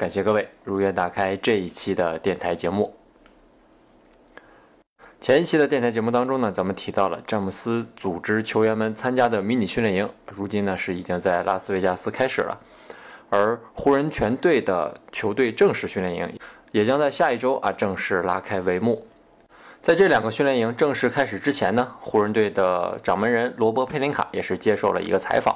感谢各位如约打开这一期的电台节目。前一期的电台节目当中呢，咱们提到了詹姆斯组织球员们参加的迷你训练营，如今呢是已经在拉斯维加斯开始了，而湖人全队的球队正式训练营也将在下一周啊正式拉开帷幕。在这两个训练营正式开始之前呢，湖人队的掌门人罗伯·佩林卡也是接受了一个采访。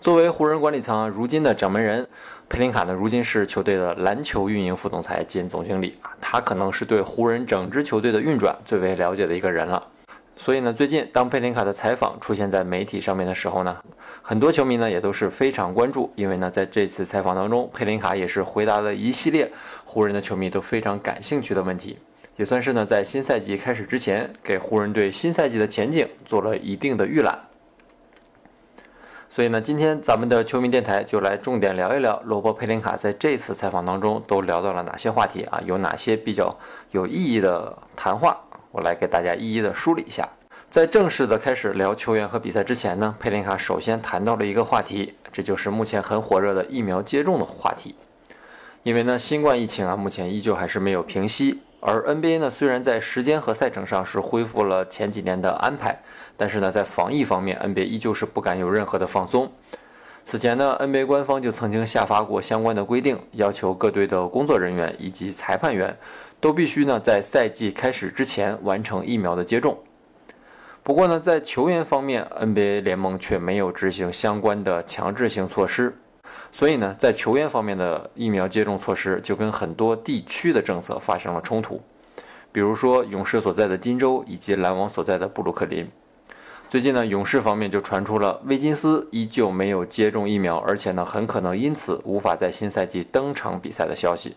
作为湖人管理层如今的掌门人，佩林卡呢，如今是球队的篮球运营副总裁兼总经理啊，他可能是对湖人整支球队的运转最为了解的一个人了。所以呢，最近当佩林卡的采访出现在媒体上面的时候呢，很多球迷呢也都是非常关注，因为呢，在这次采访当中，佩林卡也是回答了一系列湖人的球迷都非常感兴趣的问题。也算是呢，在新赛季开始之前，给湖人队新赛季的前景做了一定的预览。所以呢，今天咱们的球迷电台就来重点聊一聊罗伯·佩林卡在这次采访当中都聊到了哪些话题啊？有哪些比较有意义的谈话？我来给大家一一的梳理一下。在正式的开始聊球员和比赛之前呢，佩林卡首先谈到了一个话题，这就是目前很火热的疫苗接种的话题。因为呢，新冠疫情啊，目前依旧还是没有平息。而 NBA 呢，虽然在时间和赛程上是恢复了前几年的安排，但是呢，在防疫方面，NBA 依旧是不敢有任何的放松。此前呢，NBA 官方就曾经下发过相关的规定，要求各队的工作人员以及裁判员都必须呢在赛季开始之前完成疫苗的接种。不过呢，在球员方面，NBA 联盟却没有执行相关的强制性措施。所以呢，在球员方面的疫苗接种措施就跟很多地区的政策发生了冲突，比如说勇士所在的金州以及篮网所在的布鲁克林。最近呢，勇士方面就传出了威金斯依旧没有接种疫苗，而且呢，很可能因此无法在新赛季登场比赛的消息。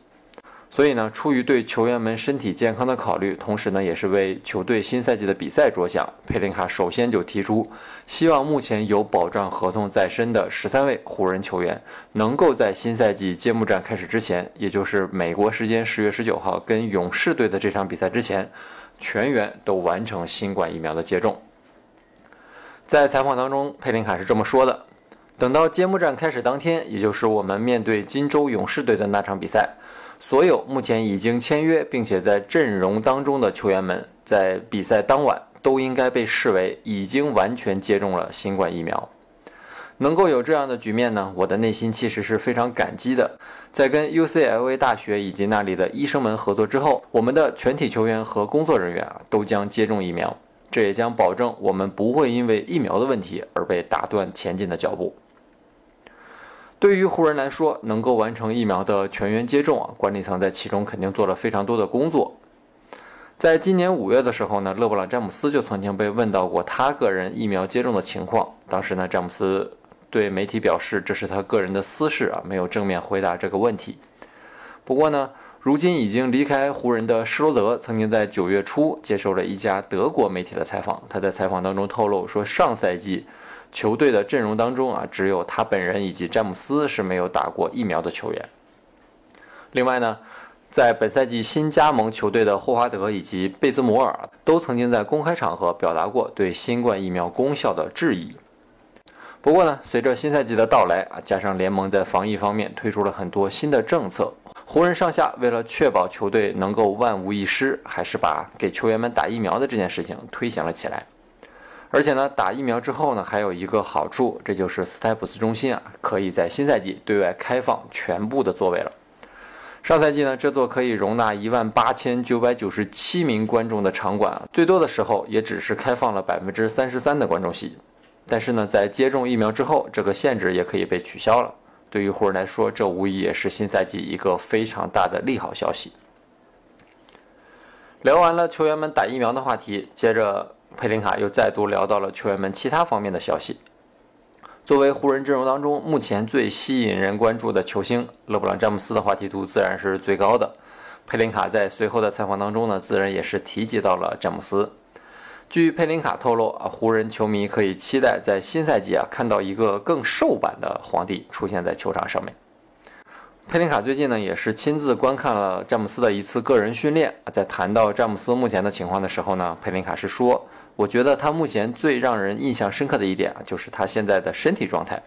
所以呢，出于对球员们身体健康的考虑，同时呢，也是为球队新赛季的比赛着想，佩林卡首先就提出，希望目前有保障合同在身的十三位湖人球员，能够在新赛季揭幕战开始之前，也就是美国时间十月十九号跟勇士队的这场比赛之前，全员都完成新冠疫苗的接种。在采访当中，佩林卡是这么说的：等到揭幕战开始当天，也就是我们面对金州勇士队的那场比赛。所有目前已经签约并且在阵容当中的球员们，在比赛当晚都应该被视为已经完全接种了新冠疫苗。能够有这样的局面呢，我的内心其实是非常感激的。在跟 UCLA 大学以及那里的医生们合作之后，我们的全体球员和工作人员啊都将接种疫苗，这也将保证我们不会因为疫苗的问题而被打断前进的脚步。对于湖人来说，能够完成疫苗的全员接种啊，管理层在其中肯定做了非常多的工作。在今年五月的时候呢，勒布朗·詹姆斯就曾经被问到过他个人疫苗接种的情况。当时呢，詹姆斯对媒体表示这是他个人的私事啊，没有正面回答这个问题。不过呢，如今已经离开湖人的施罗德曾经在九月初接受了一家德国媒体的采访，他在采访当中透露说，上赛季。球队的阵容当中啊，只有他本人以及詹姆斯是没有打过疫苗的球员。另外呢，在本赛季新加盟球队的霍华德以及贝兹摩尔都曾经在公开场合表达过对新冠疫苗功效的质疑。不过呢，随着新赛季的到来啊，加上联盟在防疫方面推出了很多新的政策，湖人上下为了确保球队能够万无一失，还是把给球员们打疫苗的这件事情推行了起来。而且呢，打疫苗之后呢，还有一个好处，这就是斯台普斯中心啊，可以在新赛季对外开放全部的座位了。上赛季呢，这座可以容纳一万八千九百九十七名观众的场馆啊，最多的时候也只是开放了百分之三十三的观众席。但是呢，在接种疫苗之后，这个限制也可以被取消了。对于湖人来说，这无疑也是新赛季一个非常大的利好消息。聊完了球员们打疫苗的话题，接着。佩林卡又再度聊到了球员们其他方面的消息。作为湖人阵容当中目前最吸引人关注的球星，勒布朗·詹姆斯的话题度自然是最高的。佩林卡在随后的采访当中呢，自然也是提及到了詹姆斯。据佩林卡透露啊，湖人球迷可以期待在新赛季啊看到一个更瘦版的皇帝出现在球场上面。佩林卡最近呢也是亲自观看了詹姆斯的一次个人训练，在谈到詹姆斯目前的情况的时候呢，佩林卡是说：“我觉得他目前最让人印象深刻的一点啊，就是他现在的身体状态。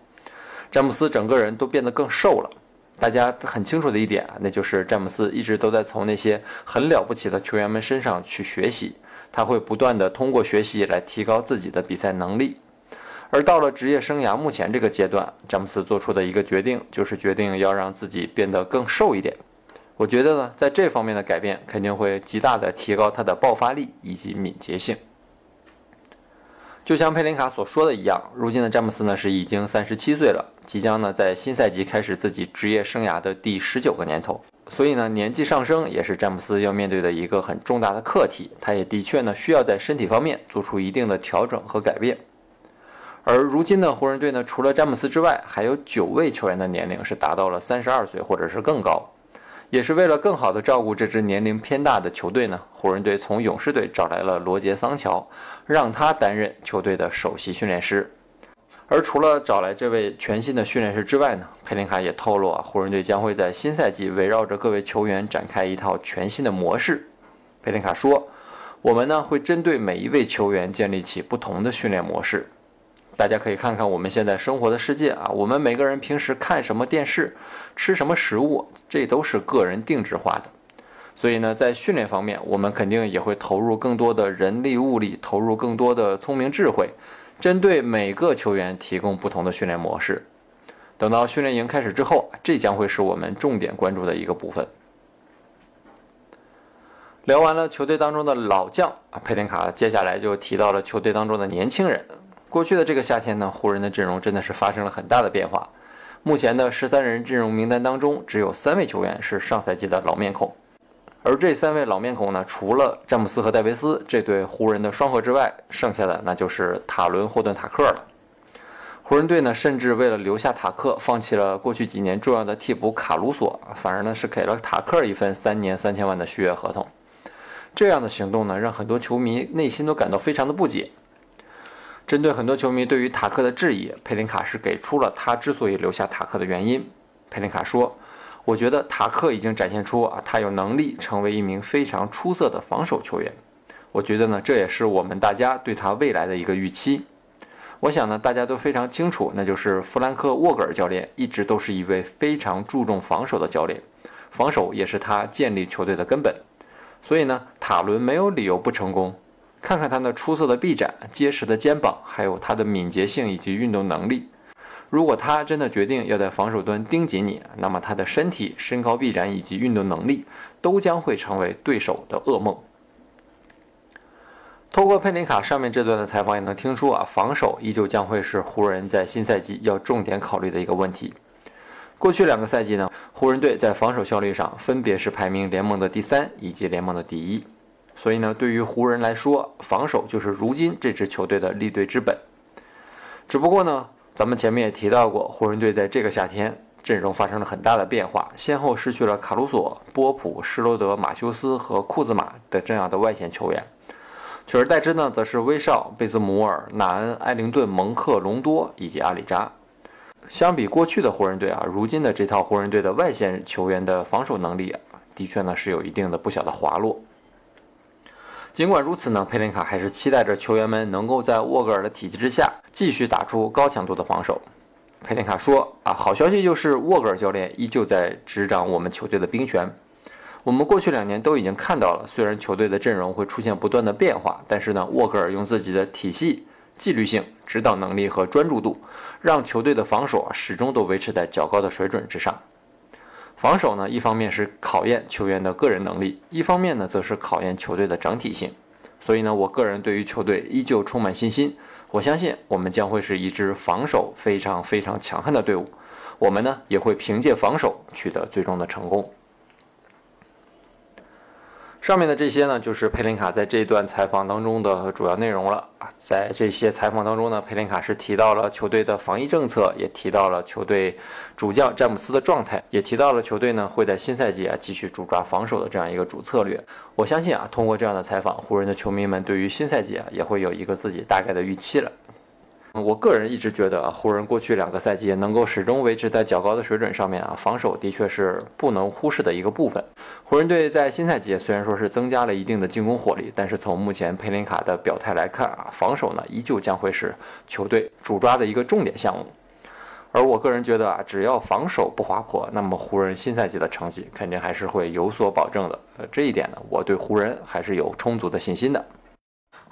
詹姆斯整个人都变得更瘦了。”大家很清楚的一点啊，那就是詹姆斯一直都在从那些很了不起的球员们身上去学习，他会不断的通过学习来提高自己的比赛能力。而到了职业生涯目前这个阶段，詹姆斯做出的一个决定就是决定要让自己变得更瘦一点。我觉得呢，在这方面的改变肯定会极大的提高他的爆发力以及敏捷性。就像佩林卡所说的一样，如今的詹姆斯呢是已经三十七岁了，即将呢在新赛季开始自己职业生涯的第十九个年头，所以呢年纪上升也是詹姆斯要面对的一个很重大的课题。他也的确呢需要在身体方面做出一定的调整和改变。而如今的湖人队呢，除了詹姆斯之外，还有九位球员的年龄是达到了三十二岁或者是更高。也是为了更好的照顾这支年龄偏大的球队呢，湖人队从勇士队找来了罗杰·桑乔，让他担任球队的首席训练师。而除了找来这位全新的训练师之外呢，佩林卡也透露啊，湖人队将会在新赛季围绕着各位球员展开一套全新的模式。佩林卡说：“我们呢会针对每一位球员建立起不同的训练模式。”大家可以看看我们现在生活的世界啊，我们每个人平时看什么电视，吃什么食物，这都是个人定制化的。所以呢，在训练方面，我们肯定也会投入更多的人力物力，投入更多的聪明智慧，针对每个球员提供不同的训练模式。等到训练营开始之后，这将会是我们重点关注的一个部分。聊完了球队当中的老将啊，佩林卡接下来就提到了球队当中的年轻人。过去的这个夏天呢，湖人的阵容真的是发生了很大的变化。目前的十三人阵容名单当中，只有三位球员是上赛季的老面孔。而这三位老面孔呢，除了詹姆斯和戴维斯这对湖人的双核之外，剩下的那就是塔伦、霍顿、塔克了。湖人队呢，甚至为了留下塔克，放弃了过去几年重要的替补卡鲁索，反而呢是给了塔克一份三年三千万的续约合同。这样的行动呢，让很多球迷内心都感到非常的不解。针对很多球迷对于塔克的质疑，佩林卡是给出了他之所以留下塔克的原因。佩林卡说：“我觉得塔克已经展现出啊，他有能力成为一名非常出色的防守球员。我觉得呢，这也是我们大家对他未来的一个预期。我想呢，大家都非常清楚，那就是弗兰克沃格尔教练一直都是一位非常注重防守的教练，防守也是他建立球队的根本。所以呢，塔伦没有理由不成功。”看看他那出色的臂展、结实的肩膀，还有他的敏捷性以及运动能力。如果他真的决定要在防守端盯紧你，那么他的身体、身高、臂展以及运动能力都将会成为对手的噩梦。透过佩林卡上面这段的采访，也能听出啊，防守依旧将会是湖人在新赛季要重点考虑的一个问题。过去两个赛季呢，湖人队在防守效率上分别是排名联盟的第三以及联盟的第一。所以呢，对于湖人来说，防守就是如今这支球队的立队之本。只不过呢，咱们前面也提到过，湖人队在这个夏天阵容发生了很大的变化，先后失去了卡鲁索、波普、施罗德、马修斯和库兹马的这样的外线球员，取而代之呢，则是威少、贝兹姆尔、纳恩、埃灵顿、蒙克、隆多以及阿里扎。相比过去的湖人队啊，如今的这套湖人队的外线球员的防守能力啊，的确呢是有一定的不小的滑落。尽管如此呢，佩林卡还是期待着球员们能够在沃格尔的体系之下继续打出高强度的防守。佩林卡说：“啊，好消息就是沃格尔教练依旧在执掌我们球队的兵权。我们过去两年都已经看到了，虽然球队的阵容会出现不断的变化，但是呢，沃格尔用自己的体系、纪律性、指导能力和专注度，让球队的防守啊始终都维持在较高的水准之上。”防守呢，一方面是考验球员的个人能力，一方面呢，则是考验球队的整体性。所以呢，我个人对于球队依旧充满信心。我相信我们将会是一支防守非常非常强悍的队伍。我们呢，也会凭借防守取得最终的成功。上面的这些呢，就是佩林卡在这段采访当中的主要内容了啊。在这些采访当中呢，佩林卡是提到了球队的防疫政策，也提到了球队主将詹姆斯的状态，也提到了球队呢会在新赛季啊继续主抓防守的这样一个主策略。我相信啊，通过这样的采访，湖人的球迷们对于新赛季啊也会有一个自己大概的预期了。我个人一直觉得啊，湖人过去两个赛季能够始终维持在较高的水准上面啊，防守的确是不能忽视的一个部分。湖人队在新赛季虽然说是增加了一定的进攻火力，但是从目前佩林卡的表态来看啊，防守呢依旧将会是球队主抓的一个重点项目。而我个人觉得啊，只要防守不滑坡，那么湖人新赛季的成绩肯定还是会有所保证的。呃，这一点呢，我对湖人还是有充足的信心的。